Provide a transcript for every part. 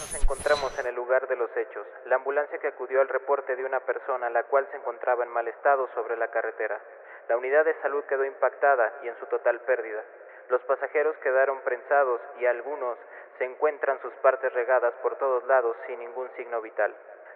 Nos encontramos en el lugar de los hechos. La ambulancia que acudió al reporte de una persona la cual se encontraba en mal estado sobre la carretera. La unidad de salud quedó impactada y en su total pérdida. Los pasajeros quedaron prensados y algunos se encuentran sus partes regadas por todos lados sin ningún signo vital.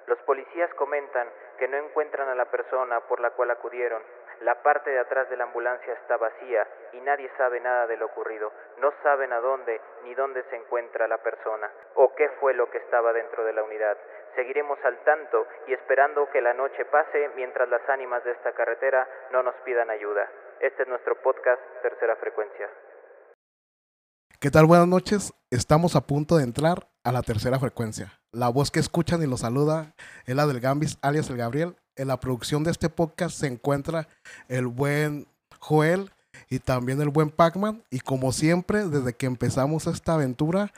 Los policías comentan que no encuentran a la persona por la cual acudieron. La parte de atrás de la ambulancia está vacía y nadie sabe nada de lo ocurrido. No saben a dónde ni dónde se encuentra la persona o qué fue lo que estaba dentro de la unidad. Seguiremos al tanto y esperando que la noche pase mientras las ánimas de esta carretera no nos pidan ayuda. Este es nuestro podcast Tercera Frecuencia. ¿Qué tal? Buenas noches. Estamos a punto de entrar a la tercera frecuencia. La voz que escuchan y los saluda es la del Gambis, alias el Gabriel. En la producción de este podcast se encuentra el buen Joel y también el buen Pacman. Y como siempre, desde que empezamos esta aventura,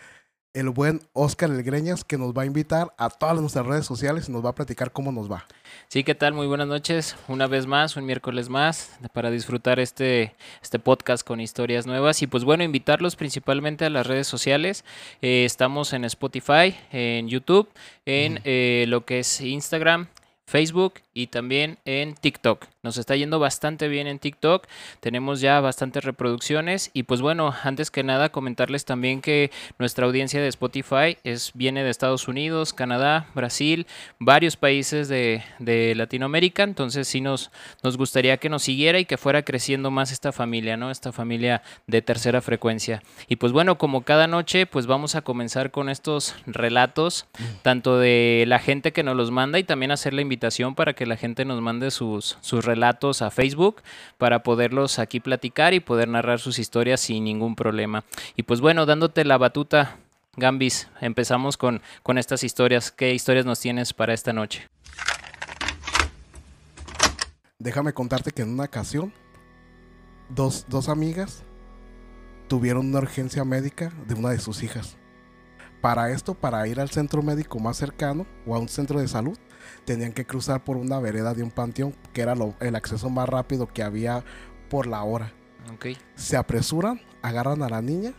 el buen Oscar El Greñas, que nos va a invitar a todas nuestras redes sociales y nos va a platicar cómo nos va. Sí, ¿qué tal? Muy buenas noches. Una vez más, un miércoles más, para disfrutar este, este podcast con historias nuevas. Y pues bueno, invitarlos principalmente a las redes sociales. Eh, estamos en Spotify, en YouTube, en eh, lo que es Instagram, Facebook y también en TikTok. Nos está yendo bastante bien en TikTok. Tenemos ya bastantes reproducciones. Y pues bueno, antes que nada, comentarles también que nuestra audiencia de Spotify es, viene de Estados Unidos, Canadá, Brasil, varios países de, de Latinoamérica. Entonces sí nos, nos gustaría que nos siguiera y que fuera creciendo más esta familia, ¿no? Esta familia de tercera frecuencia. Y pues bueno, como cada noche, pues vamos a comenzar con estos relatos, tanto de la gente que nos los manda y también hacer la invitación para que la gente nos mande sus, sus relatos a Facebook para poderlos aquí platicar y poder narrar sus historias sin ningún problema. Y pues bueno, dándote la batuta, Gambis, empezamos con, con estas historias. ¿Qué historias nos tienes para esta noche? Déjame contarte que en una ocasión, dos, dos amigas tuvieron una urgencia médica de una de sus hijas. Para esto, para ir al centro médico más cercano o a un centro de salud, tenían que cruzar por una vereda de un panteón, que era lo- el acceso más rápido que había por la hora. Ok. Se apresuran, agarran a la niña,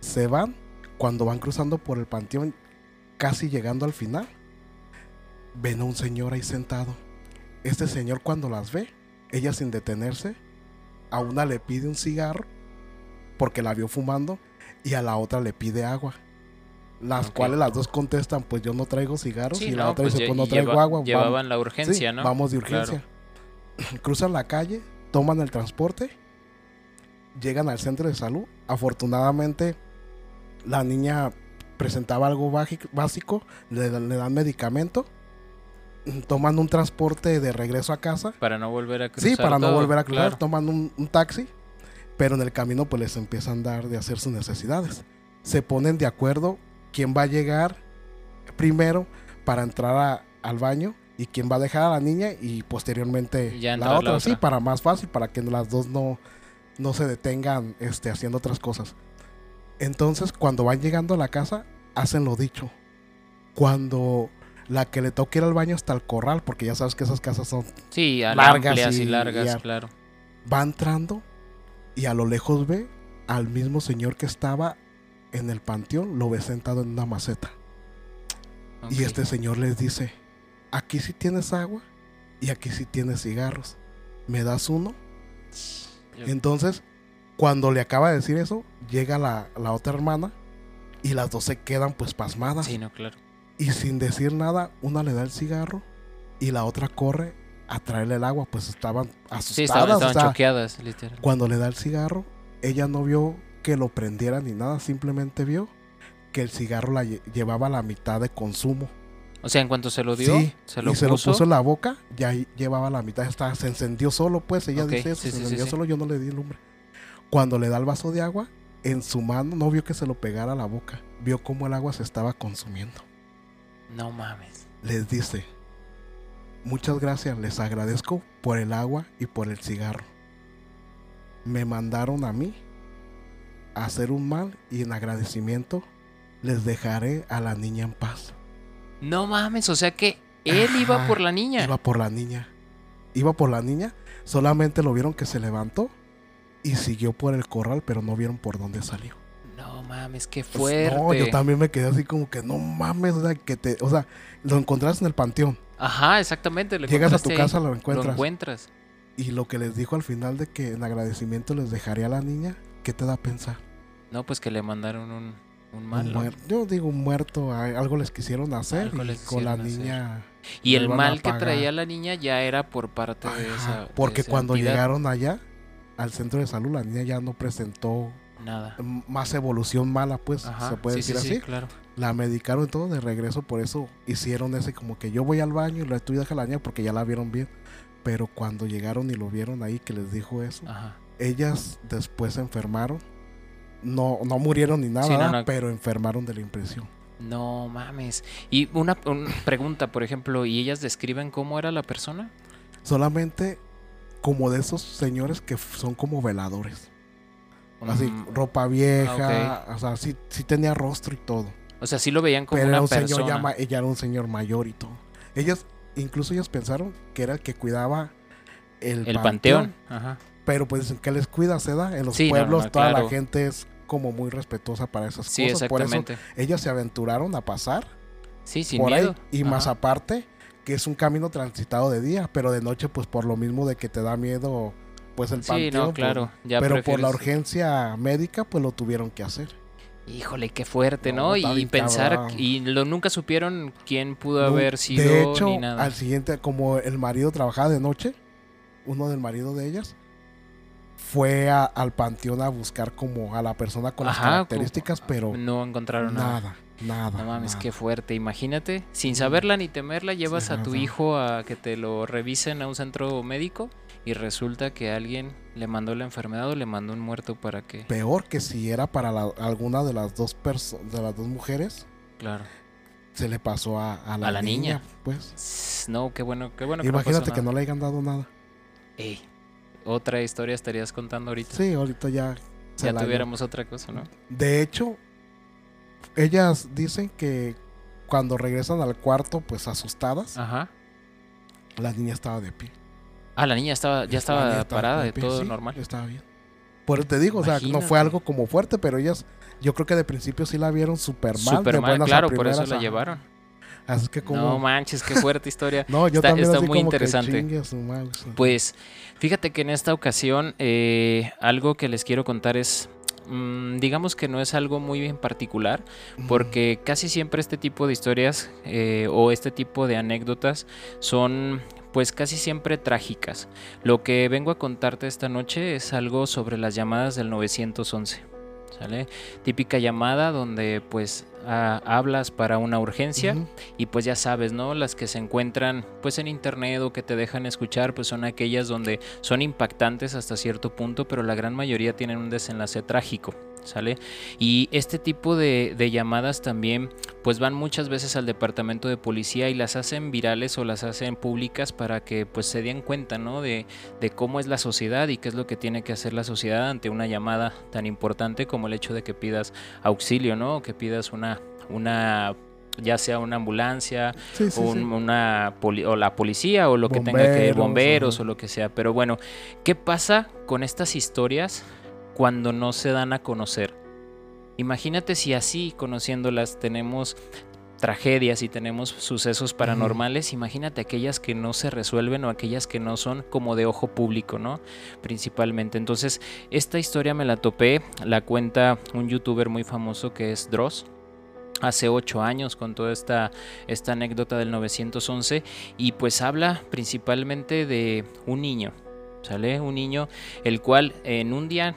se van. Cuando van cruzando por el panteón, casi llegando al final, ven a un señor ahí sentado. Este señor cuando las ve, ella sin detenerse, a una le pide un cigarro porque la vio fumando y a la otra le pide agua. Las cuales las dos contestan, pues yo no traigo cigarros Sí, y la no, otra pues dice, pues no traigo lleva- agua. vamos". Llevaban la urgencia, Sí, ¿no? Vamos de Claro. urgencia. Cruzan la calle, toman el transporte, llegan al centro de salud. Afortunadamente, la niña presentaba algo básico, le, dan- le dan medicamento, toman un transporte de regreso a casa. Para no volver a cruzar. Sí, para no volver a cruzar, claro. toman un, un taxi, pero en el camino pues les empiezan a dar de hacer sus necesidades. Se ponen de acuerdo quién va a llegar primero para entrar a- al baño y quién va a dejar a la niña y posteriormente Ya la otra. la Sí, para más fácil, para que las dos no, no se detengan este, haciendo otras cosas. Entonces, cuando van llegando a la casa, hacen lo dicho. Cuando la que le toca ir al baño hasta el corral, porque ya sabes que esas casas son Sí, largas y, y- largas, y a- claro. va entrando y a lo lejos ve al mismo señor que estaba en el panteón, lo ve sentado en una maceta. Y este señor les dice, aquí sí tienes agua y aquí sí tienes cigarros. ¿Me das uno? Entonces, cuando le acaba de decir eso, llega la, la otra hermana y las dos se quedan pues pasmadas. Sí, no, claro. Y sin decir nada, una le da el cigarro y la otra corre a traerle el agua, pues estaban asustadas. Sí, estaban, o estaban sea, choqueadas, literal. cuando le da el cigarro, ella no vio que lo prendiera ni nada, simplemente vio que el cigarro la lle- llevaba la mitad de consumo. O sea, en cuanto se lo dio, sí, se lo y se lo puso en la boca, ya llevaba la mitad, estaba, se encendió solo, pues ella dice eso, sí, se sí, encendió solo, yo no le di lumbre. Cuando le da el vaso de agua, en su mano no vio que se lo pegara a la boca, vio cómo el agua se estaba consumiendo. No mames. Les dice, muchas gracias, les agradezco por el agua y por el cigarro. Me mandaron a mí hacer un mal y en agradecimiento les dejaré a la niña en paz. No mames, o sea que él iba por la niña. Iba por la niña. Iba por la niña. Solamente lo vieron que se levantó y siguió por el corral, pero no vieron por dónde salió. No mames, qué Pues, fuerte. no, yo también me quedé así como que no mames, o sea, que te, o sea, lo encontraste en el panteón. Ajá, exactamente. lo Llegas a tu ahí, casa, lo Lo encuentras. encuentras. Y lo que les dijo al final de que en agradecimiento les dejaría a la niña, ¿qué te da a pensar? No, pues que le mandaron un, un Un mal. Yo digo un muerto, algo les quisieron hacer Algo y les con la hacer. niña. Y el mal que traía la niña ya era por parte de esa. de porque esa cuando entidad. llegaron allá al centro de salud, la niña ya no presentó Nada. más evolución mala, pues Ajá. se puede sí, decir sí, así. sí, claro. La medicaron todo de regreso, por eso hicieron ese como que yo voy al baño y la estoy deja la niña porque ya la vieron bien. Pero cuando llegaron y lo vieron ahí que les dijo eso, Ajá. ellas después se enfermaron. No, no murieron ni nada, Sí, no, ¿verdad? no. pero enfermaron de la impresión. No mames. Y una, una pregunta, por ejemplo, ¿y ellas describen cómo era la persona? Solamente como de esos señores que son como veladores. Así, Mm, ropa vieja, o sea, sí, sí tenía rostro y todo. O sea, sí lo veían como Pero una era un persona. señor ya ella era un señor mayor y todo. Ellas, incluso ellas pensaron que era el que cuidaba el, el panteón, panteón. Ajá. Pero pues que les cuida, se da. En los Sí, no, pueblos no, toda claro. la gente es como muy respetuosa para esas Sí, cosas. Por eso ellas se aventuraron a pasar Sí, sin por miedo. ahí. Y más aparte, que es un camino transitado de día, pero de noche, pues por lo mismo de que te da miedo, pues el Sí, panteón. no, pues, claro. Ya pero por la urgencia médica, pues lo tuvieron que hacer. Híjole, qué fuerte, No, ¿no? Y pensar, cabrón. y lo, nunca supieron quién pudo No, haber sido de hecho, ni nada. al siguiente, como el marido trabajaba de noche, uno del marido de ellas fue a- al panteón a buscar como a la persona con las Ajá, características, pero No encontraron nada. nada, nada. No mames, nada. qué fuerte. Imagínate, sin saberla ni temerla, llevas Sí, a tu hijo a que te lo revisen a un centro médico y resulta que alguien le mandó la enfermedad o le mandó un muerto para que. Peor que si era para la- alguna de las dos de las dos mujeres, Claro. se le pasó a, a la, A la niña. niña, pues. No, qué bueno, qué bueno. que no Imagínate que no le hayan dado nada. Ey, otra historia estarías contando ahorita. Sí, ahorita ya ya tuviéramos otra cosa, ¿no? De hecho, ellas dicen que cuando regresan al cuarto, pues asustadas, Ajá. la niña estaba de pie. Ah, la niña estaba, ya estaba niña parada, de pie, todo sí, normal. Estaba bien. Por eso te digo, o sea, no Imagínate. fue algo como fuerte, pero ellas, yo creo que de principio sí la vieron súper mal. Súper mal, claro, por eso la llevaron. Así que como... No manches, qué fuerte historia. No, yo Está- también está así muy como interesante. sí. Pues fíjate que en esta ocasión eh, algo que les quiero contar es, mm, digamos que no es algo muy en particular, porque casi siempre este tipo de historias eh, o este tipo de anécdotas son pues casi siempre trágicas. Lo que vengo a contarte esta noche es algo sobre las llamadas del 911. ¿Sale? Típica llamada donde pues hablas para una urgencia y pues ya sabes, ¿no? Las que se encuentran pues en internet o que te dejan escuchar pues son aquellas donde son impactantes hasta cierto punto, pero la gran mayoría tienen un desenlace trágico, ¿sale? Y este tipo de, de llamadas también pues van muchas veces al departamento de policía y las hacen virales o las hacen públicas para que pues se den cuenta, ¿no? De, de cómo es la sociedad y qué es lo que tiene que hacer la sociedad ante una llamada tan importante como el hecho de que pidas auxilio, ¿no? O que pidas una, una ya sea una ambulancia Sí, sí, un- sí. una poli- o la policía o lo que tenga que Bomberos, bomberos ajá. o lo que sea. Pero bueno, ¿qué pasa con estas historias cuando no se dan a conocer? Imagínate si así, conociéndolas, tenemos tragedias y tenemos sucesos paranormales, imagínate aquellas que no se resuelven o aquellas que no son como de ojo público, ¿no? Principalmente. Entonces, esta historia me la topé, la cuenta un youtuber muy famoso que es Dross. Hace ocho años con toda esta, esta anécdota del 911 y pues habla principalmente de un niño, ¿sale? Un niño el cual en un día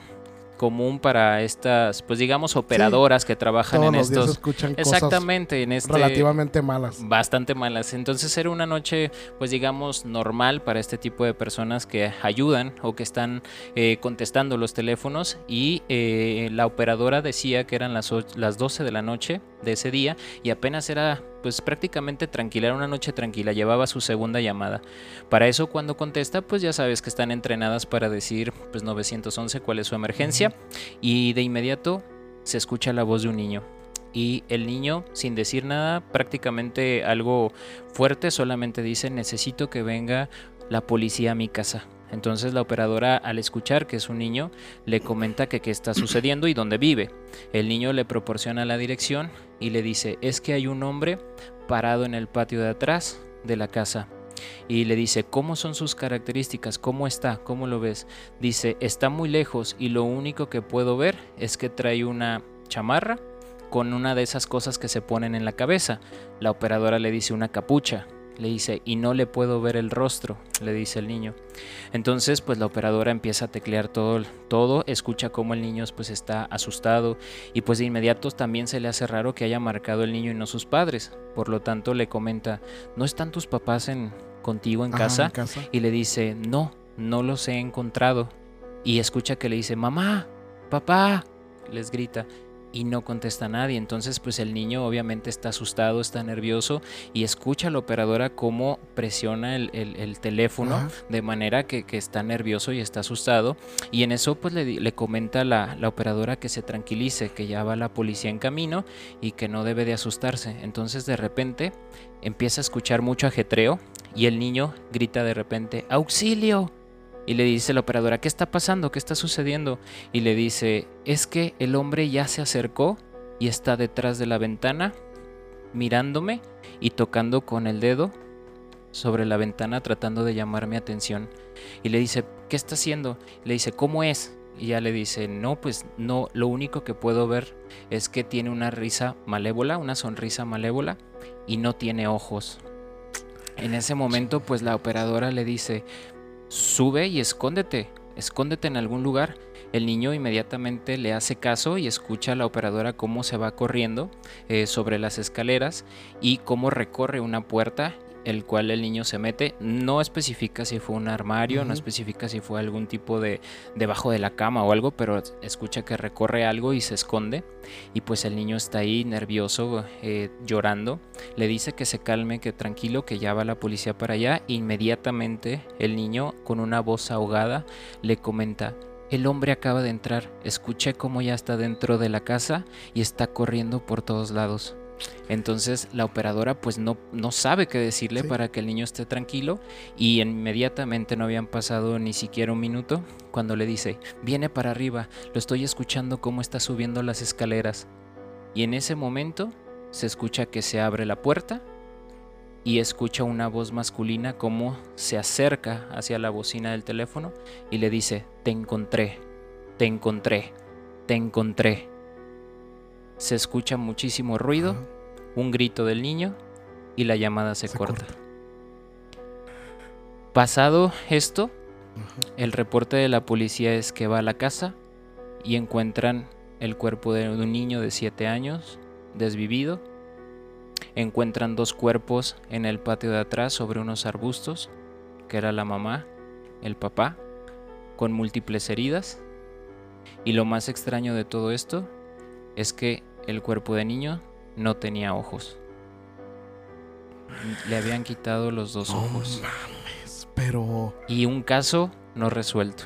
común para estas, pues digamos, operadoras que trabajan Todos en los días estos... escuchan cosas Exactamente, en este... relativamente malas. Bastante malas. Entonces era una noche, pues digamos, normal para este tipo de personas que ayudan o que están eh, contestando los teléfonos y eh, la operadora decía que eran las, las 12 de la noche de ese día y apenas era pues prácticamente tranquila, era una noche tranquila, llevaba su segunda llamada. Para eso cuando contesta, pues ya sabes que están entrenadas para decir pues 911 cuál es su emergencia y de inmediato se escucha la voz de un niño. Y el niño, sin decir nada, prácticamente algo fuerte, solamente dice, necesito que venga la policía a mi casa. Entonces la operadora al escuchar que es un niño le comenta que qué está sucediendo y dónde vive. El niño le proporciona la dirección y le dice es que hay un hombre parado en el patio de atrás de la casa. Y le dice, ¿cómo son sus características? ¿Cómo está? ¿Cómo lo ves? Dice, está muy lejos y lo único que puedo ver es que trae una chamarra con una de esas cosas que se ponen en la cabeza. La operadora le dice una capucha le dice, y no le puedo ver el rostro, le dice el niño. Entonces, pues la operadora empieza a teclear todo, todo, escucha cómo el niño pues está asustado y pues de inmediato también se le hace raro que haya marcado el niño y no sus padres. Por lo tanto, le comenta, ¿no están tus papás en, contigo en casa? ¿en casa? Y le dice, no, no los he encontrado. Y escucha que le dice, mamá, papá, les grita y no contesta a nadie. Entonces, pues el niño obviamente está asustado, está nervioso y escucha a la operadora cómo presiona el, el- el teléfono de manera que, que está nervioso y está asustado. Y en eso, pues le, le comenta la, la operadora que se tranquilice, que ya va la policía en camino y que no debe de asustarse. Entonces, de repente, empieza a escuchar mucho ajetreo y el niño grita de repente, ¡Auxilio! Y le dice la operadora, ¿qué está pasando? ¿Qué está sucediendo? Y le dice, es que el hombre ya se acercó y está detrás de la ventana, mirándome y tocando con el dedo sobre la ventana tratando de llamar mi atención. Y le dice, ¿qué está haciendo? Le dice, ¿cómo es? Y ya le dice, no, pues no, lo único que puedo ver es que tiene una risa malévola, una sonrisa malévola y no tiene ojos. En ese momento, pues la operadora le dice, sube y escóndete, escóndete en algún lugar. El niño inmediatamente le hace caso y escucha a la operadora cómo se va corriendo eh, sobre las escaleras y cómo recorre una puerta, el cual el niño se mete. No especifica si fue un armario, no especifica si fue algún tipo de debajo de la cama o algo, pero escucha que recorre algo y se esconde. Y pues el niño está ahí nervioso, eh, llorando. Le dice que se calme, que tranquilo, que ya va la policía para allá. Inmediatamente el niño, con una voz ahogada, le comenta, el hombre acaba de entrar, escuché cómo ya está dentro de la casa y está corriendo por todos lados. Entonces la operadora pues no, no sabe qué decirle Sí. para que el niño esté tranquilo y inmediatamente no habían pasado ni siquiera un minuto cuando le dice, viene para arriba, lo estoy escuchando cómo está subiendo las escaleras. Y en ese momento se escucha que se abre la puerta y escucha una voz masculina como se acerca hacia la bocina del teléfono y le dice, te encontré, te encontré, te encontré. Se escucha muchísimo ruido, Ajá. un grito del niño y la llamada se, Se corta. corta. Pasado esto, Ajá. el reporte de la policía es que va a la casa y encuentran el cuerpo de un niño de 7 años, desvivido. Encuentran dos cuerpos en el patio de atrás sobre unos arbustos, que era la mamá, el papá, con múltiples heridas. Y lo más extraño de todo esto es que el cuerpo de niño no tenía ojos. Le habían quitado los dos No ojos. mames, pero, Y un caso no resuelto.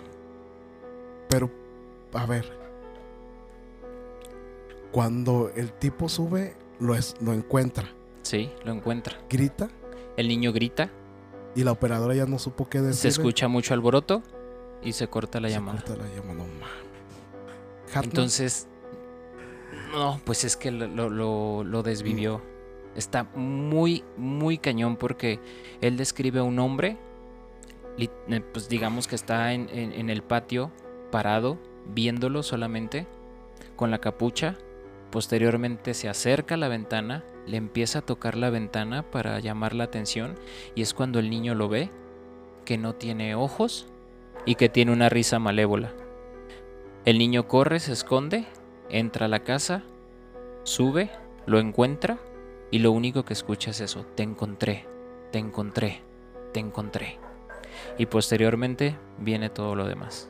pero, a ver. Cuando el tipo sube, lo, es, lo encuentra, Sí, lo encuentra. grita El niño grita, y la operadora ya no supo qué decir. se escucha mucho alboroto y se corta la llamada. Corta la llamada, no mames. Entonces, no, pues es que lo, lo- desvivió. Está muy, muy cañón porque él describe a un hombre, eh, pues digamos que está en, en- en el patio, parado, viéndolo solamente, con la capucha. Posteriormente se acerca a la ventana, le empieza a tocar la ventana para llamar la atención y es cuando el niño lo ve, que no tiene ojos y que tiene una risa malévola. El niño corre, se esconde, entra a la casa, sube, lo encuentra y lo único que escucha es eso, te encontré, te encontré, te encontré. Y posteriormente viene todo lo demás.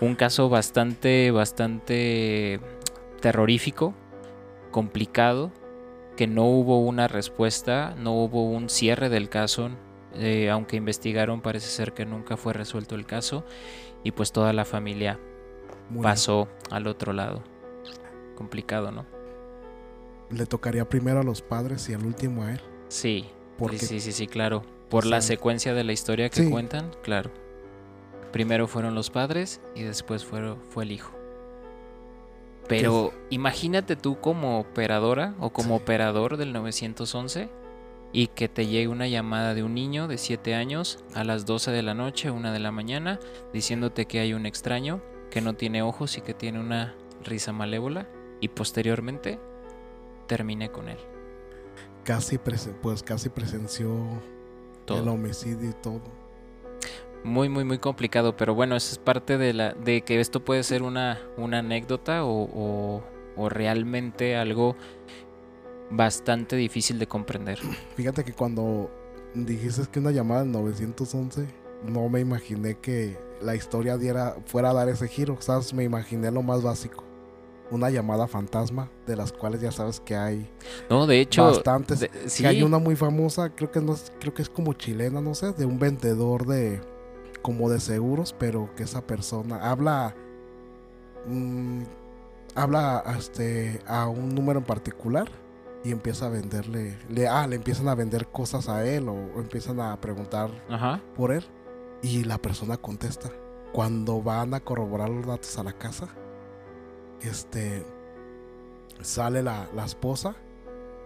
Un caso bastante, bastante terrorífico, complicado, que no hubo una respuesta, no hubo un cierre del caso, eh, aunque investigaron parece ser que nunca fue resuelto el caso y pues toda la familia pasó al otro lado. Complicado, ¿no? Le tocaría primero a los padres y al último a él. Sí, Porque sí, sí, sí, claro. Por la secuencia de la historia que Sí. cuentan, claro. Primero fueron los padres y después fue, fue el hijo. Pero imagínate tú como operadora o como Sí. operador del 911 y que te llegue una llamada de un niño de 7 años a las 12 de la noche, 1 de la mañana, diciéndote que hay un extraño que no tiene ojos y que tiene una risa malévola y posteriormente termine con él. Casi, pues casi presenció el Todo. homicidio y todo. Muy, muy, muy complicado, pero bueno, eso es parte de la de que esto puede ser una, una anécdota o, o- o realmente algo bastante difícil de comprender. Fíjate que cuando dijiste que una llamada del 911, no me imaginé que la historia diera, fuera a dar ese giro. ¿Sabes? Me imaginé lo más básico. Una llamada fantasma, de las cuales ya sabes que hay No, de hecho, bastantes. de- Que hay una muy famosa, creo que no es, creo que es como chilena, no sé, de un vendedor de como de seguros, pero que esa persona habla mm, habla a este a un número en particular y empieza a venderle, le ah, le empiezan a vender cosas a él o, o empiezan a preguntar ajá, por él y la persona contesta. Cuando van a corroborar los datos a la casa, este sale la, la esposa.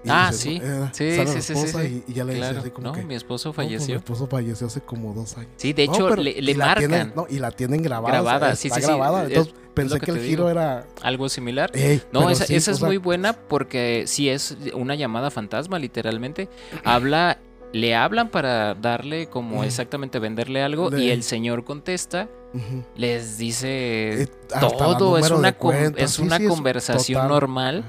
y Ah, dice, sí. eh, Sí, sale sí, la sí, sí, sí. Y, y ya le dice claro. así como No, que mi esposo "No, pues, mi falleció. esposo falleció hace como dos años. Sí, de hecho, le, le marcan tienen- no, y la tienen grabada. Grabada, o sea, sí, está sí, sí, grabada. es- Entonces es pensé que, que el giro digo. era. algo similar. "Ey", No, esa, sí, esa es sea, muy buena porque si es una llamada fantasma, literalmente. Habla, le hablan para darle como exactamente venderle algo y el señor contesta, les dice Eh, todo, es una, es sí, una sí, conversación normal.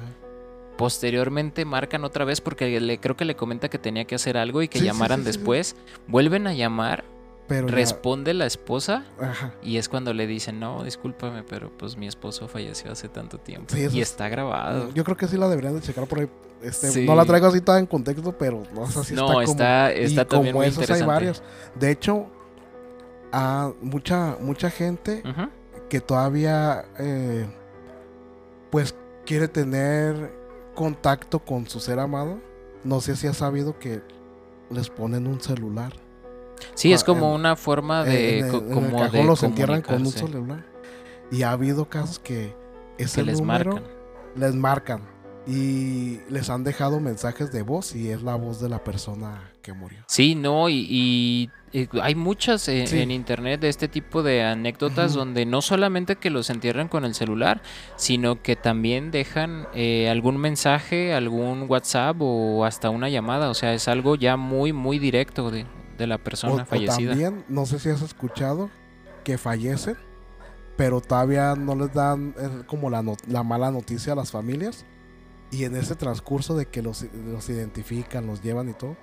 Posteriormente marcan otra vez porque le, creo que le comenta que tenía que hacer algo y que Sí, llamaran después. Vuelven a llamar, Pero ya- responde la esposa ajá. y es cuando le dicen, no, discúlpame, pero pues mi esposo falleció hace tanto tiempo. Sí, y es- está grabado. Yo creo que sí la deberían de checar por ahí. Este, Sí. No la traigo así toda en contexto, pero no o sea, sí no, está como... está, y está también como muy esos hay varios. De hecho, a mucha, mucha gente que todavía eh, pues quiere tener contacto con su ser amado. No sé si has sabido que les ponen un celular. Sí, es Ah, como en- una forma Eh, de... en en el como cajón de los entierran con un celular. Y ha habido casos que ese Que les número marcan. les marcan y les han dejado mensajes de voz y es la voz de la persona que murió. Sí, no, y, y, eh, hay muchas Sí. en internet de este tipo de anécdotas donde no solamente que los entierran con el celular, sino que también dejan eh, algún mensaje, algún WhatsApp o hasta una llamada. O sea, es algo ya muy, muy directo de, de la O, persona o fallecida. también, no sé si has escuchado que fallecen, pero todavía no les dan eh, como la, no- la mala noticia a las familias. Y en ese transcurso de que los, los identifican, los llevan y todo,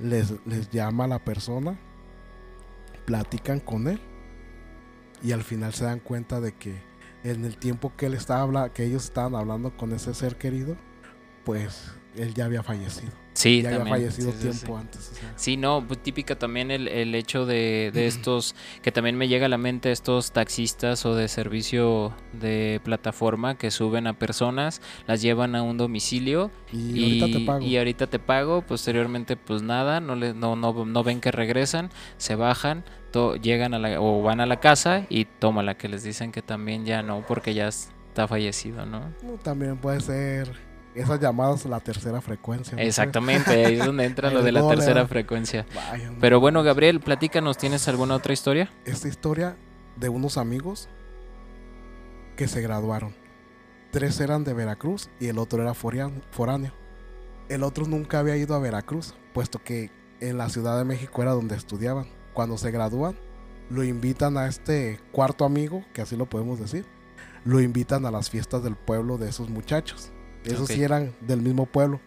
les, les llama a la persona, platican con él y al final se dan cuenta de que en el tiempo que él estaba que ellos estaban hablando con ese ser querido, pues él ya había fallecido. Sí, ya había también. fallecido Sí, sí, tiempo sí. antes. o sea. Sí, no, pues típica también el, el hecho de, de estos, que también me llega a la mente estos taxistas o de servicio de plataforma que suben a personas, las llevan a un domicilio Y, y, ahorita te pago. y ahorita te pago, posteriormente pues nada, no, le, no, no, no ven que regresan, se bajan, to- llegan a la, o van a la casa y tómala, que les dicen que también ya no, porque ya está fallecido. No, También puede ser esas llamadas la tercera frecuencia. no. Exactamente, ahí es donde entra lo de la tercera frecuencia. Vaya. Pero bueno, Gabriel, platícanos, ¿tienes alguna otra historia? Esta historia de unos amigos que se graduaron. Tres eran de Veracruz y el otro era foráneo. El otro nunca había ido a Veracruz, puesto que en la Ciudad de México era donde estudiaban. Cuando se gradúan, lo invitan a este cuarto amigo, que así lo podemos decir, lo invitan a las fiestas del pueblo de esos muchachos. Esos Ok. sí eran del mismo pueblo.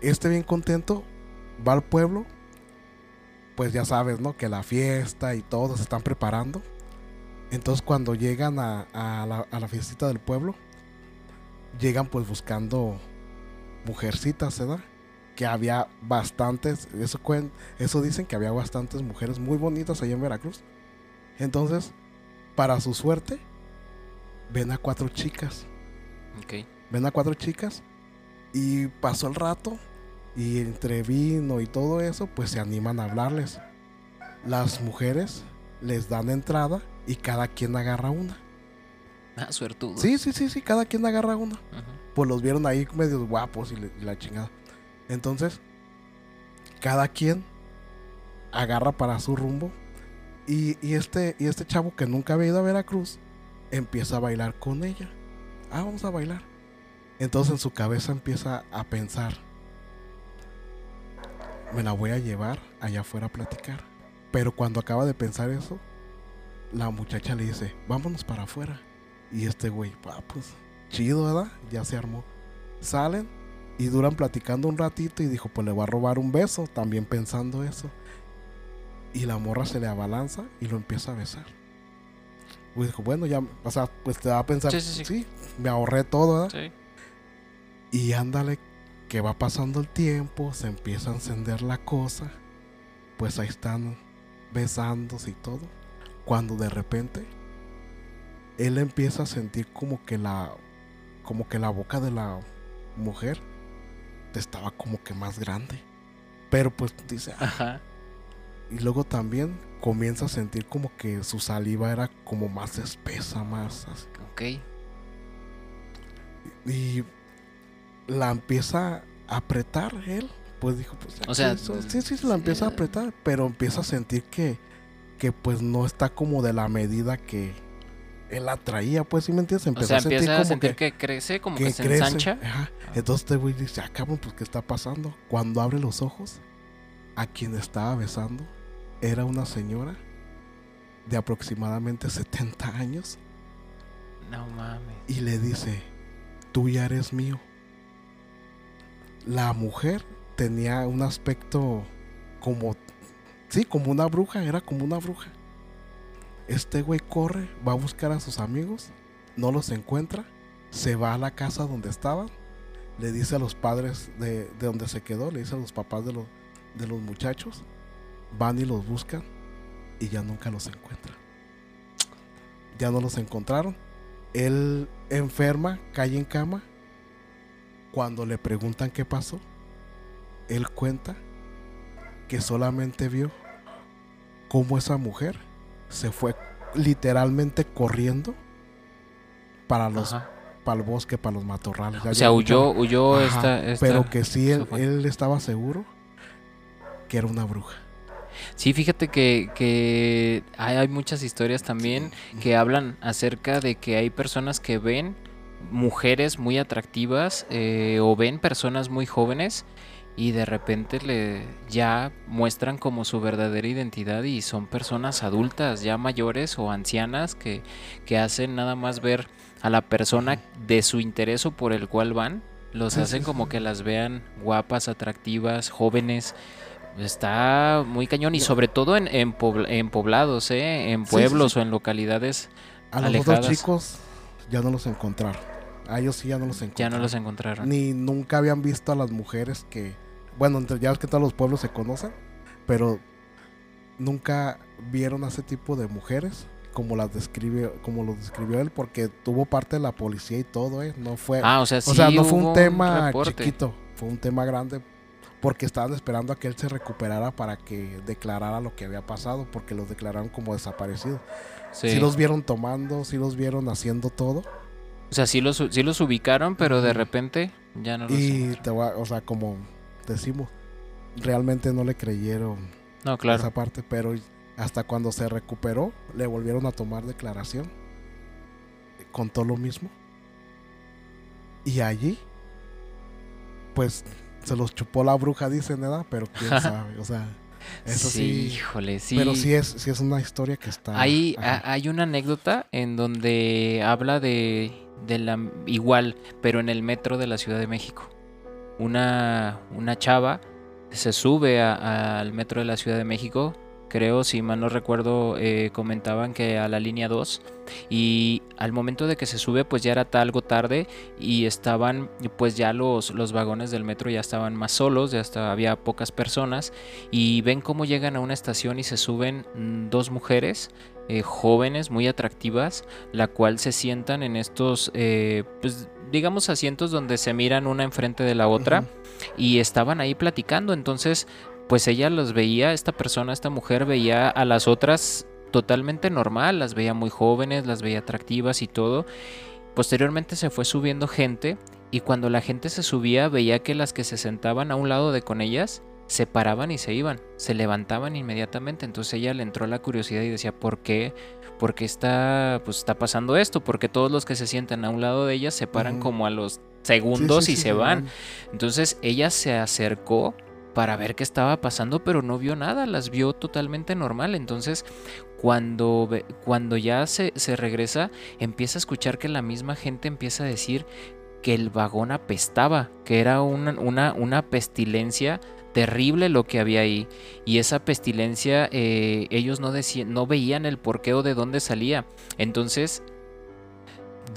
Este bien contento va al pueblo, pues ya sabes, ¿no? Que la fiesta y todo se están preparando. Entonces cuando llegan a, a la, a la fiestita del pueblo, llegan pues buscando mujercitas, ¿verdad? Que había bastantes, eso, cuen- eso dicen que había bastantes mujeres muy bonitas allá en Veracruz. Entonces, para su suerte, ven a cuatro chicas Ven a cuatro chicas y pasó el rato Y entre vino y todo eso, pues se animan a hablarles. Las mujeres les dan entrada y cada quien agarra una. Ah, suertudo. Sí, sí, sí, sí, cada quien agarra una. Pues los vieron ahí medios guapos y, le- y la chingada. Entonces, cada quien agarra para su rumbo. Y, y este, y este chavo que nunca había ido a Veracruz empieza a bailar con ella. Ah, vamos a bailar. Entonces en su cabeza empieza a pensar, me la voy a llevar allá afuera a platicar. Pero cuando acaba de pensar eso, la muchacha le dice, vámonos para afuera. Y este güey, "Ah, pues chido, ¿verdad? Ya se armó. Salen y duran platicando un ratito y dijo, pues le voy a robar un beso, también pensando eso. Y la morra se le abalanza y lo empieza a besar. Güey dijo, bueno, ya, o sea, pues te va a pensar, Sí, sí, sí, sí. me ahorré todo, ¿verdad? Sí. Y ándale, que va pasando el tiempo, se empieza a encender la cosa. Pues ahí están besándose y todo. Cuando de repente él empieza a sentir como que la como que la boca de la mujer estaba como que más grande. Pero pues dice, "Ah". Ajá. Y luego también comienza a sentir como que su saliva era como más espesa, más así. Ok. y la empieza a apretar él. Pues dijo, pues O sea, eso- sí, sí, se la sí, empieza a eh. apretar, pero empieza a sentir que, que pues no está como de la medida que él la traía, pues sí me entiendes, O empezó sea, a sentir empieza a como sentir que, que, crece, como que que, se crece. ensancha. Ajá. Entonces este güey dice, ah, cabrón, pues ¿qué está pasando? Cuando abre los ojos, a quien estaba besando era una señora de aproximadamente 70 años No mames. y le dice, tú ya eres mío. La mujer tenía un aspecto como, sí, como una bruja, era como una bruja. Este güey corre, va a buscar a sus amigos, no los encuentra, se va a la casa donde estaban, le dice a los padres de, de donde se quedó, le dice a los papás de los, de los muchachos, van y los buscan y ya nunca los encuentran. Ya no los encontraron. Él enferma, cae en cama. Cuando le preguntan qué pasó, él cuenta que solamente vio cómo esa mujer se fue literalmente corriendo para los Ajá. para el bosque, para los matorrales. O sea, huyó, huyó esta, esta- Pero que sí, él, él estaba seguro que era una bruja. Sí, fíjate que, que hay, hay muchas historias también que hablan acerca de que hay personas que ven mujeres muy atractivas eh, o ven personas muy jóvenes y de repente le ya muestran como su verdadera identidad y son personas adultas ya mayores o ancianas que, que hacen nada más ver a la persona de su interés o por el cual van. Los hacen como que las vean guapas atractivas jóvenes Está muy cañón y sobre todo en, en, pobl- en poblados, ¿eh? en Sí, sí, pueblos sí. o en localidades A los Alejadas. otros chicos ya no los encontraron. A ellos sí ya no los ya encontraron. no los encontraron. Ni nunca habían visto a las mujeres que, bueno, entre, ya ves que todos los pueblos se conocen, pero nunca vieron a ese tipo de mujeres como las describe, como los describió él, porque tuvo parte de la policía y todo, ¿eh? No fue, Ah, o sea, sí o sea, no fue un tema chiquito, fue un tema grande, porque estaban esperando a que él se recuperara para que declarara lo que había pasado, porque los declararon como desaparecidos. Sí. Sí. los vieron tomando, sí los vieron haciendo todo. O sea, sí los, sí los ubicaron, pero de repente ya no los Y te voy a- o sea, como decimos, realmente no le creyeron No, claro. esa parte, pero hasta cuando se recuperó, le volvieron a tomar declaración. Contó lo mismo. Y allí, pues, se los chupó la bruja, dicen, ¿verdad? Pero quién sabe, o sea, eso sí. Híjole, sí. Pero sí es, sí es una historia que está... Hay, a- hay una anécdota en donde habla de, de la igual, pero en el metro de la Ciudad de México. Una, una chava se sube al metro de la Ciudad de México, creo, si mal no recuerdo, eh, comentaban que a la línea 2 y al momento de que se sube pues ya era algo tarde y estaban pues ya los, los vagones del metro ya estaban más solos, ya hasta había pocas personas y ven cómo llegan a una estación y se suben mm, dos mujeres eh, jóvenes, muy atractivas, la cual se sientan en estos, eh, pues digamos, asientos donde se miran una enfrente de la otra y estaban ahí platicando. Entonces, pues ella los veía, esta persona, esta mujer veía a las otras totalmente normal, las veía muy jóvenes, las veía atractivas y todo. Posteriormente se fue subiendo gente y cuando la gente se subía veía que las que se sentaban a un lado de con ellas se paraban y se iban, se levantaban inmediatamente. Entonces ella le entró la curiosidad y decía, ¿por qué? ¿Por qué está, pues, está pasando esto? Porque todos los que se sientan a un lado de ella se paran como a los segundos y se van. Entonces ella se acercó para ver qué estaba pasando, pero no vio nada, las vio totalmente normal. Entonces, cuando, cuando ya se, se regresa, empieza a escuchar que la misma gente empieza a decir que el vagón apestaba, que era una, una, una pestilencia terrible lo que había ahí. Y esa pestilencia eh, ellos no, decían, no veían el porqué o de dónde salía. Entonces,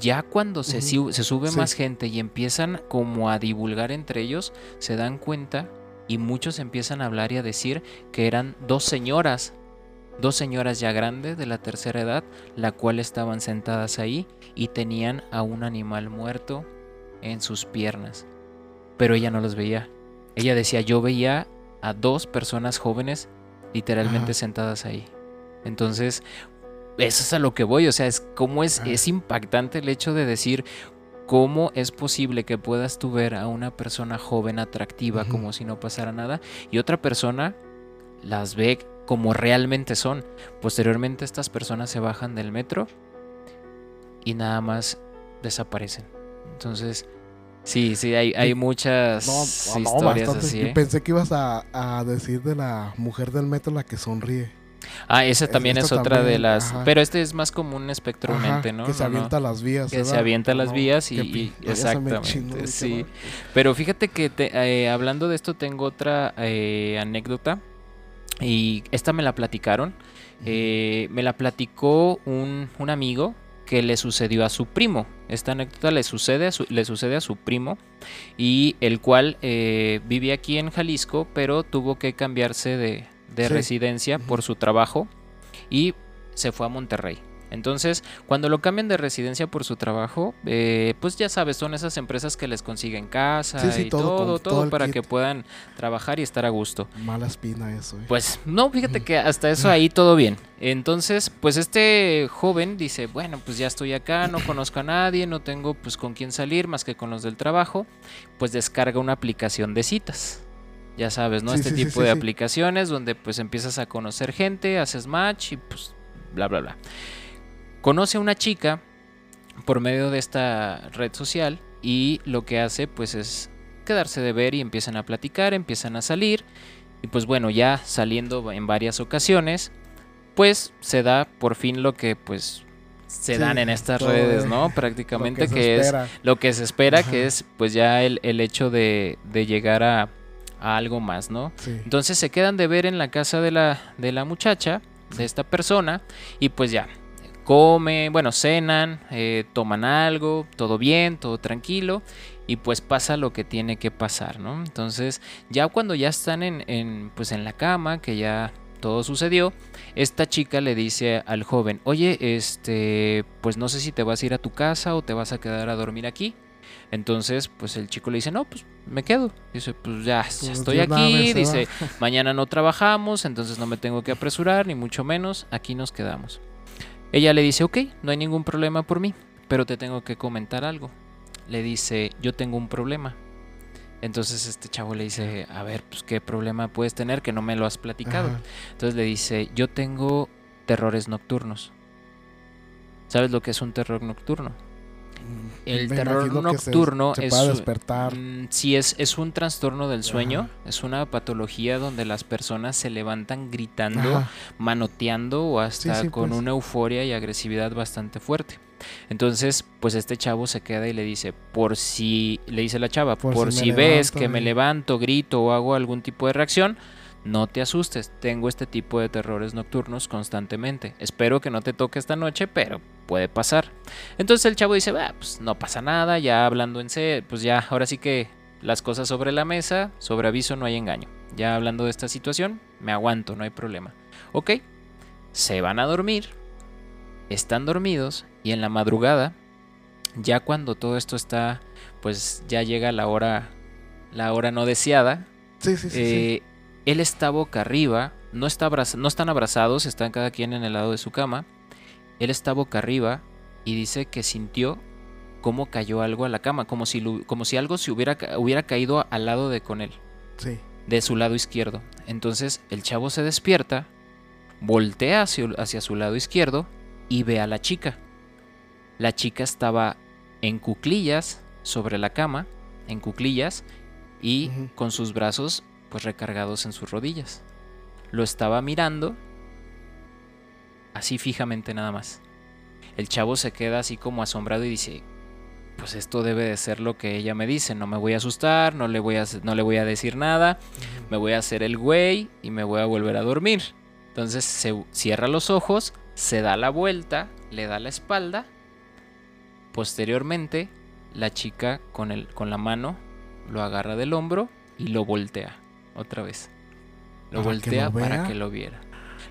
ya cuando se, se sube más gente y empiezan como a divulgar entre ellos, se dan cuenta y muchos empiezan a hablar y a decir que eran dos señoras, dos señoras ya grandes de la tercera edad, la cual estaban sentadas ahí y tenían a un animal muerto en sus piernas. Pero ella no los veía. Ella decía, yo veía a dos personas jóvenes literalmente sentadas ahí. Entonces, eso es a lo que voy, o sea, es como es, es impactante el hecho de decir cómo es posible que puedas tú ver a una persona joven atractiva como si no pasara nada y otra persona las ve como realmente son. Posteriormente estas personas se bajan del metro y nada más desaparecen. Entonces, Sí, sí, hay, hay muchas historias así. ¿eh? Pensé que ibas a, decir de la mujer del metro la que sonríe. Ah, esa también es, otra de las. Pero este es más como un espectro mente, ¿no? Que se avienta las vías. Que se avienta las vías y. exactamente. Sí. Pero fíjate que eh, hablando de esto, tengo otra eh, anécdota. Y esta me la platicaron. me la platicó un, un amigo que le sucedió a su primo. Esta anécdota le sucede a su, le sucede a su primo y el cual eh, vive aquí en Jalisco, pero tuvo que cambiarse de, residencia por su trabajo y se fue a Monterrey. Entonces, cuando lo cambian de residencia por su trabajo, eh, pues ya sabes, son esas empresas que les consiguen casa y todo, todo, para que puedan trabajar y estar a gusto. Mala espina eso. Eh. Pues no, fíjate que hasta eso ahí todo bien. Entonces, pues este joven dice, bueno, pues ya estoy acá, no conozco a nadie, no tengo pues con quién salir más que con los del trabajo, pues descarga una aplicación de citas. Ya sabes, ¿no? este tipo de aplicaciones donde pues empiezas a conocer gente, haces match y pues bla, bla, bla conoce a una chica por medio de esta red social y lo que hace pues es quedarse de ver y empiezan a platicar, empiezan a salir y pues bueno, ya saliendo en varias ocasiones, pues se da por fin lo que pues se dan en estas redes, ¿no? Prácticamente que, es lo que se espera, que es pues ya el, hecho de, llegar a, algo más, ¿no? Entonces se quedan de ver en la casa de la, de la muchacha, de esta persona, y pues ya, come, bueno, cenan, eh, toman algo, todo bien, todo tranquilo y pues pasa lo que tiene que pasar, ¿no? Entonces ya cuando ya están en, pues en la cama, que ya todo sucedió, esta chica le dice al joven, oye, este, pues no sé si te vas a ir a tu casa o te vas a quedar a dormir aquí. Entonces, pues el chico le dice, no, pues me quedo. Dice, pues ya, ya pues, estoy aquí. Dice, mañana no trabajamos, entonces no me tengo que apresurar, ni mucho menos, aquí nos quedamos. Ella le dice, ok, no hay ningún problema por mí, pero te tengo que comentar algo. Le dice, yo tengo un problema. Entonces este chavo le dice, a ver, pues qué problema puedes tener que no me lo has platicado. Entonces le dice, yo tengo terrores nocturnos. ¿Sabes lo que es un terror nocturno? El terror nocturno es, despertar. Mm, sí, es, es un trastorno del sueño, es una patología donde las personas se levantan gritando, manoteando o hasta con pues. una euforia y agresividad bastante fuerte. Entonces, pues este chavo se queda y le dice, por si, le dice la chava, por, si, ves que me levanto, grito o hago algún tipo de reacción, no te asustes, tengo este tipo de terrores nocturnos constantemente. Espero que no te toque esta noche, pero puede pasar. Entonces el chavo dice, "Bah, pues no pasa nada, ya hablando en serio, pues ya, ahora sí que las cosas sobre la mesa, sobre aviso no hay engaño. Ya hablando de esta situación, me aguanto, no hay problema. Ok, se van a dormir, están dormidos y en la madrugada, ya cuando todo esto está, pues ya llega la hora, la hora no deseada, Sí, sí, sí. sí. Él está boca arriba, no, está abraza- no están abrazados, están cada quien en el lado de su cama. Él está boca arriba y dice que sintió cómo cayó algo a la cama, como si, como si algo se hubiera, hubiera caído al lado de con él, Sí. de su lado izquierdo. Entonces el chavo se despierta, voltea hacia, hacia su lado izquierdo y ve a la chica. La chica estaba en cuclillas sobre la cama, en cuclillas, y con sus brazos pues recargados en sus rodillas. Lo estaba mirando así fijamente nada más. El chavo se queda así como asombrado y dice, pues esto debe de ser lo que ella me dice, no me voy a asustar, no le voy a, no le voy a decir nada, me voy a hacer el güey y me voy a volver a dormir. Entonces se cierra los ojos, se da la vuelta, le da la espalda. Posteriormente, la chica con, el, con la mano lo agarra del hombro y lo voltea otra vez. Lo que voltea lo para que lo viera.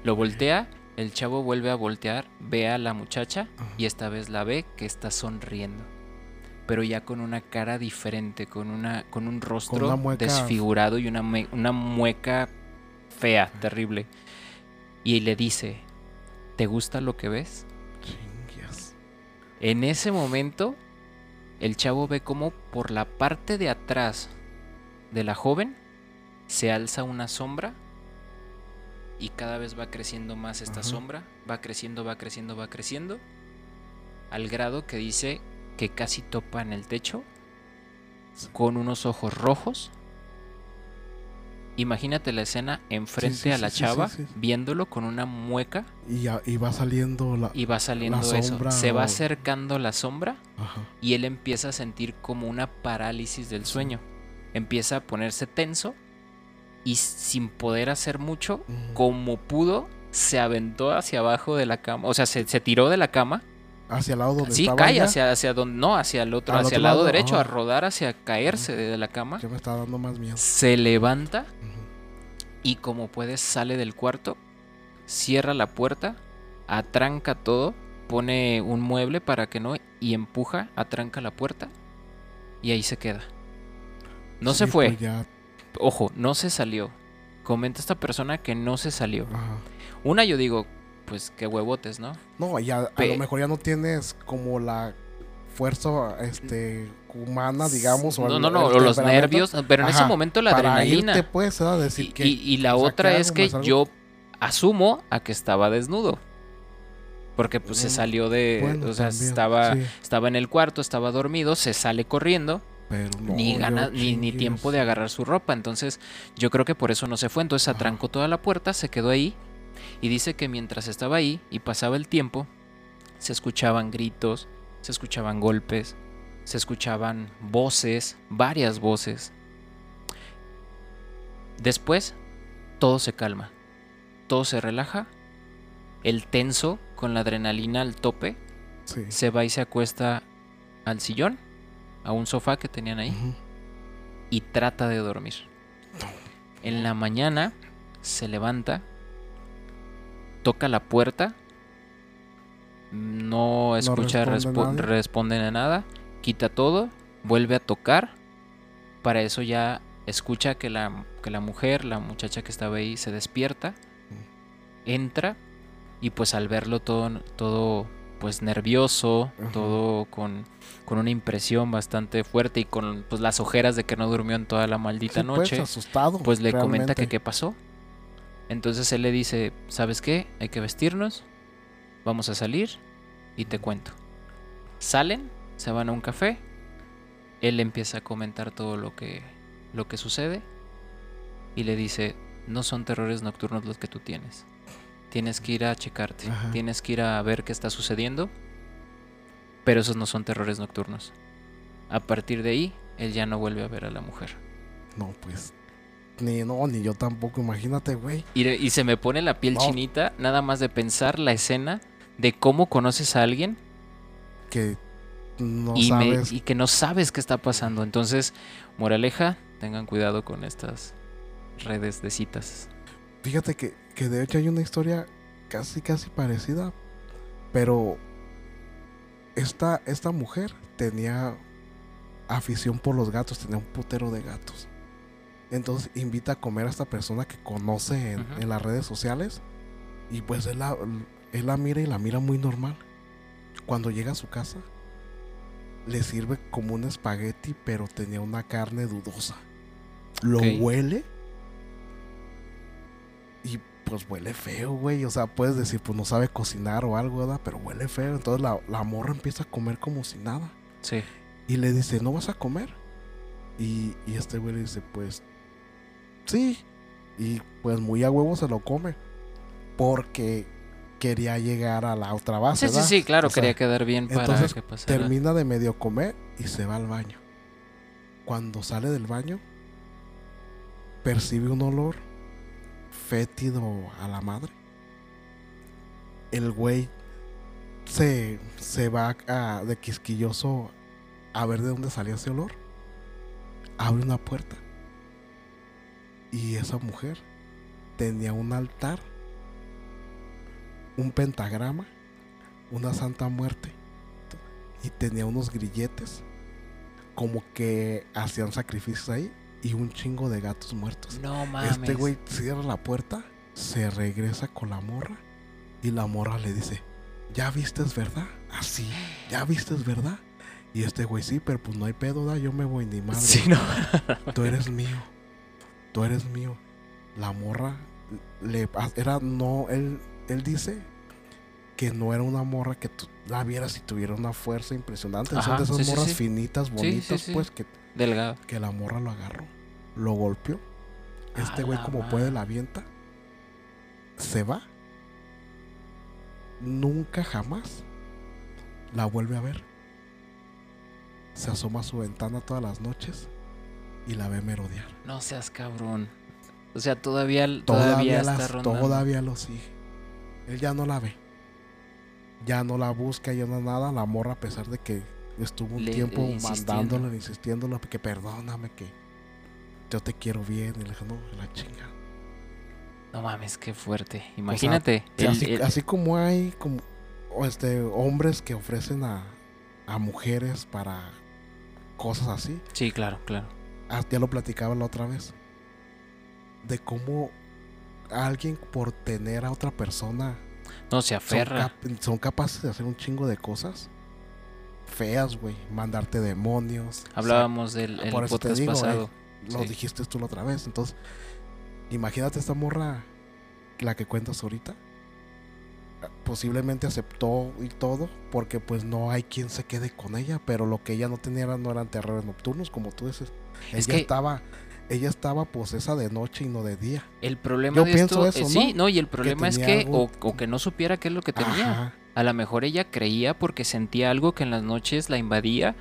Lo voltea, el chavo vuelve a voltear, ve a la muchacha y esta vez la ve que está sonriendo. Pero ya con una cara diferente, con, una, con un rostro mueca- desfigurado y una, una mueca fea, terrible. Y le dice, ¿te gusta lo que ves? Chingues. En ese momento, el chavo ve como por la parte de atrás de la joven se alza una sombra y cada vez va creciendo más esta sombra, va creciendo, va creciendo, va creciendo, al grado que dice que casi topa en el techo con unos ojos rojos. Imagínate la escena enfrente sí, a la sí, chava, viéndolo con una mueca Y, va saliendo la. y va saliendo eso. sombra Se va acercando la sombra Ajá. y él empieza a sentir como una parálisis del sueño. Empieza a ponerse tenso y sin poder hacer mucho, Mm. como pudo, se aventó hacia abajo de la cama. O sea, se, se tiró de la cama. Hacia el lado donde Sí, estaba cae hacia, hacia donde. No, hacia el otro, Al hacia otro el lado, lado, derecho, ajá. a rodar hacia caerse de la cama. Ya me está dando más miedo. Se levanta y como puede sale del cuarto, cierra la puerta, atranca todo, pone un mueble para que no y empuja, atranca la puerta y ahí se queda. No se fue, pues ya. Ojo, no se salió. Comenta esta persona que no se salió. Ajá. Una yo digo, pues qué huevotes, ¿no? No, ya a Pe- lo mejor ya no tienes como la fuerza este humana, digamos. o no, el- no, no, o los nervios, pero en ese momento la para adrenalina. irte, pues, a decir Y, que y- y la o sea, otra que es que algo. yo asumo a que estaba desnudo. Porque pues se Mm, salió de... bueno, o sea, también, estaba, sí, estaba en el cuarto, estaba dormido, se sale corriendo, pero no, ni, yo gana, ni, ni tiempo de agarrar su ropa. Entonces yo creo que por eso no se fue. Entonces atrancó toda la puerta, se quedó ahí y dice que mientras estaba ahí y pasaba el tiempo, se escuchaban gritos, se escuchaban golpes, se escuchaban voces, varias voces. Después, todo se calma, todo se relaja, el tenso con la adrenalina al tope Sí. se va y se acuesta al sillón, a un sofá que tenían ahí, y trata de dormir. En la mañana se levanta, toca la puerta, no escucha, responde a nada, quita todo, vuelve a tocar. Para eso ya escucha que la, que la mujer, la muchacha que estaba ahí, se despierta, entra y pues al verlo todo, todo pues nervioso, Ajá. todo con, con una impresión bastante fuerte y con pues las ojeras de que no durmió en toda la maldita Sí, pues, noche, asustado. pues le comenta que qué pasó. Entonces él le dice, ¿sabes qué? Hay que vestirnos, vamos a salir y te cuento. Salen, se van a un café, él empieza a comentar todo lo que, lo que sucede y le dice, no son terrores nocturnos los que tú tienes. Tienes que ir a checarte, Ajá. tienes que ir a ver qué está sucediendo, pero esos no son terrores nocturnos. A partir de ahí, él ya no vuelve a ver a la mujer. No, pues. Ni no, ni yo tampoco, imagínate, güey. Y, y se me pone la piel No. chinita nada más de pensar la escena de cómo conoces a alguien Que no y, me- sabes. y que no sabes qué está pasando. Entonces, moraleja, tengan cuidado con estas redes de citas. Fíjate que, que de hecho hay una historia casi, casi parecida. Pero esta, esta mujer tenía afición por los gatos, tenía un putero de gatos. Entonces invita a comer a esta persona que conoce en, las redes sociales. Y pues él la, él la mira y la mira muy normal. Cuando llega a su casa, le sirve como un espagueti, pero tenía una carne dudosa. Lo huele. Pues huele feo, güey. O sea, puedes decir, pues no sabe cocinar o algo, ¿verdad? Pero huele feo. Entonces la, la morra empieza a comer como si nada. Sí. Y le dice, ¿no vas a comer? Y, y este güey le dice, pues, sí. Y pues muy a huevo se lo come. Porque quería llegar a la otra base. Sí, sí, sí, claro, O sea, quería quedar bien para entonces, que pasara. Termina de medio comer y se va al baño. Cuando sale del baño, percibe un olor fétido a la madre. El güey se, se va a- de quisquilloso a ver de dónde salía ese olor. Abre una puerta. Y esa mujer tenía un altar, un pentagrama, una santa muerte y tenía unos grilletes como que hacían sacrificios ahí y un chingo de gatos muertos. No mames. Este güey cierra la puerta, se regresa con la morra y la morra le dice, ¿ya vistes verdad? Así, ¿ya vistes verdad? Y este güey, sí, pero pues no hay pedo, da, yo me voy ni madre. Sí, no. Tú eres mío. Tú eres mío. La morra le era no él él dice que no era una morra que tú la vieras y tuviera una fuerza impresionante. Son Ajá, de esas sí, morras sí. finitas, bonitas, pues que, Delgado. que la morra lo agarró, lo golpeó. Este güey como puede la avienta. Se va. Nunca jamás la vuelve a ver. Se asoma a su ventana todas las noches y la ve merodear. No seas cabrón. O sea, todavía, todavía, Todavía, está las- rondando. todavía lo sigue. Él ya no la ve. Ya no la busca, ya no nada. La morra, a pesar de que estuvo un Le- tiempo eh, insistiendo. mandándole, insistiéndole, que perdóname, que yo te quiero bien. Y le dijo, no, la chinga. No mames, qué fuerte. Imagínate. El- así, el- así como hay como, este, hombres que ofrecen a, a mujeres para cosas así. Sí, claro, claro. Ah, ya lo platicaba la otra vez. De cómo alguien por tener a otra persona No, se son, aferra. cap- son capaces de hacer un chingo de cosas feas, güey. Mandarte demonios. Hablábamos del el por eso te podcast digo, pasado. O sea, lo sí. dijiste tú la otra vez. Entonces, imagínate esta morra, la que cuentas ahorita. Posiblemente aceptó y todo, porque pues no hay quien se quede con ella, pero lo que ella no tenía no eran terrores nocturnos, como tú dices. Es ella que- estaba, ella estaba posesa de noche y no de día. El problema Yo de pienso esto, eso, eh, sí, ¿no? y el problema es que algo- o, o que no supiera qué es lo que tenía. Ajá. A lo mejor ella creía porque sentía algo que en las noches la invadía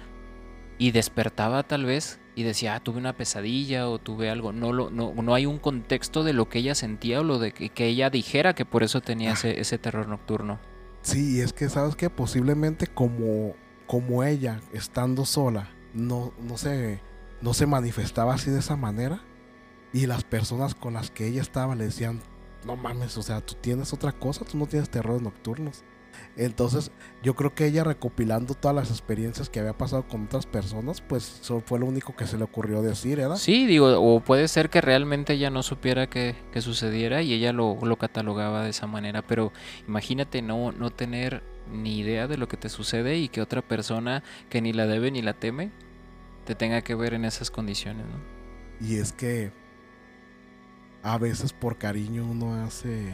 y despertaba tal vez y decía, ah, tuve una pesadilla o tuve algo. No, lo, no, no hay un contexto de lo que ella sentía o lo de que, que ella dijera que por eso tenía ese, ese terror nocturno. Sí, es que sabes que posiblemente como, como ella, estando sola, no, no se, no se manifestaba así de esa manera. Y las personas con las que ella estaba le decían, no mames, o sea, tú tienes otra cosa, tú no tienes terrores nocturnos. Entonces, yo creo que ella recopilando todas las experiencias que había pasado con otras personas, pues eso fue lo único que se le ocurrió decir, ¿verdad? Sí, digo, o puede ser que realmente ella no supiera que, que sucediera y ella lo, lo catalogaba de esa manera, pero imagínate no, no tener ni idea de lo que te sucede y que otra persona que ni la debe ni la teme te tenga que ver en esas condiciones, ¿no? Y es que a veces por cariño uno hace...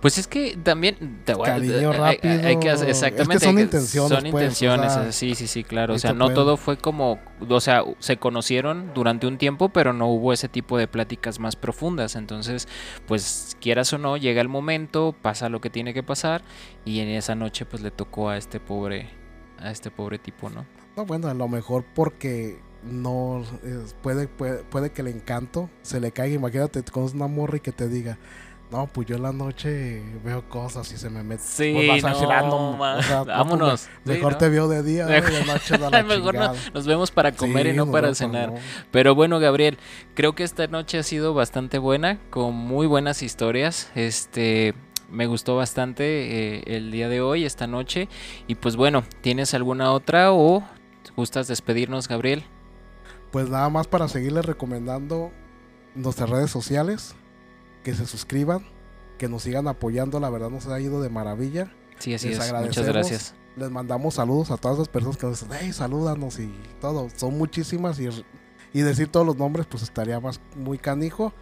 Pues es que también te voy a- Cariño hay- hay- hay que hacer- rápido. Es que exactamente, son intenciones, son pues, o intenciones, sea, sí, sí, sí, claro. O sea, no todo fue como, o sea, se conocieron durante un tiempo, pero no hubo ese tipo de pláticas más profundas. Entonces, pues quieras o no, llega el momento, pasa lo que tiene que pasar y en esa noche pues le tocó a este pobre, a este pobre tipo, ¿no? No, bueno, a lo mejor porque no puede, puede, puede que el encanto se le caiga. Imagínate, te conoces una morra y que te diga, no, pues yo en la noche veo cosas y se me mete. Sí, pues vas a decir, "Ah, no, ma- o sea, no, vámonos. Sí, Mejor ¿no? te veo de día, ¿no? y de noche da la Mejor no- chingada". nos vemos para comer y no para cenar. no. Pero bueno, Gabriel, creo que esta noche ha sido bastante buena, con muy buenas historias. Este, me gustó bastante eh, el día de hoy, esta noche. Y pues bueno, ¿tienes alguna otra o gustas despedirnos, Gabriel? Pues nada más para seguirles recomendando nuestras redes sociales, que se suscriban, que nos sigan apoyando, la verdad nos ha ido de maravilla. Sí, así Les es. Muchas gracias. Les mandamos saludos a todas las personas que nos dicen, hey, salúdanos y todo. Son muchísimas y, y decir todos los nombres pues estaría más muy canijo,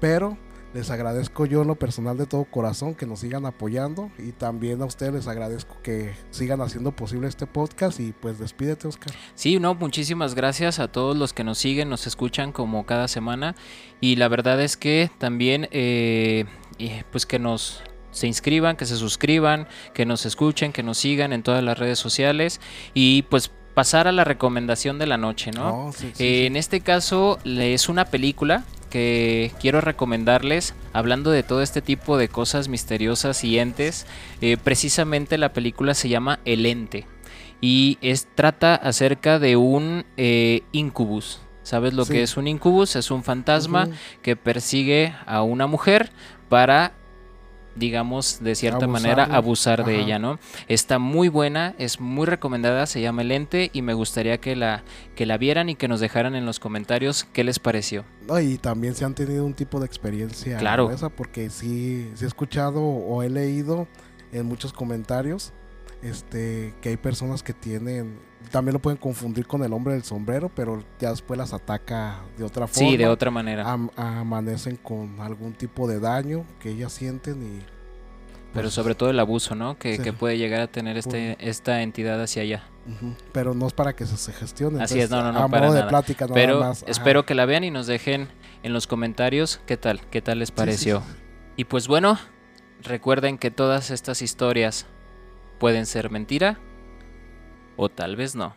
pero les agradezco yo en lo personal de todo corazón que nos sigan apoyando y también a ustedes les agradezco que sigan haciendo posible este podcast y pues despídete Oscar. Sí, no, muchísimas gracias a todos los que nos siguen, nos escuchan como cada semana y la verdad es que también eh, y, pues que nos se inscriban, que se suscriban, que nos escuchen, que nos sigan en todas las redes sociales y pues pasar a la recomendación de la noche, ¿no? Sí, sí, Eh, sí. En este caso es una película que quiero recomendarles, hablando de todo este tipo de cosas misteriosas y entes. eh, precisamente la película se llama El Ente y es, trata acerca de un eh, incubus. ¿Sabes lo Sí. que es un incubus? Es un fantasma que persigue a una mujer para digamos de cierta manera abusar de ella, ¿no? Está muy buena, es muy recomendada, se llama El Ente y me gustaría que la que la vieran y que nos dejaran en los comentarios qué les pareció. No, y también se han tenido un tipo de experiencia Claro. gruesa, porque sí, sí he escuchado o he leído en muchos comentarios este que hay personas que tienen también lo pueden confundir con el hombre del sombrero, pero ya después las ataca de otra forma. Sí, de otra manera. Am- amanecen con algún tipo de daño que ellas sienten y pero pues, sobre todo el abuso, ¿no? Que, sí. que puede llegar a tener este, esta entidad hacia allá. pero no es para que se, gestione. Así es, no, no, no, a para modo de nada. plática nada Pero más. espero que la vean y nos dejen en los comentarios qué tal, qué tal les pareció. sí, sí. Y pues bueno, recuerden que todas estas historias pueden ser mentira o tal vez no.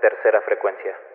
Tercera frecuencia.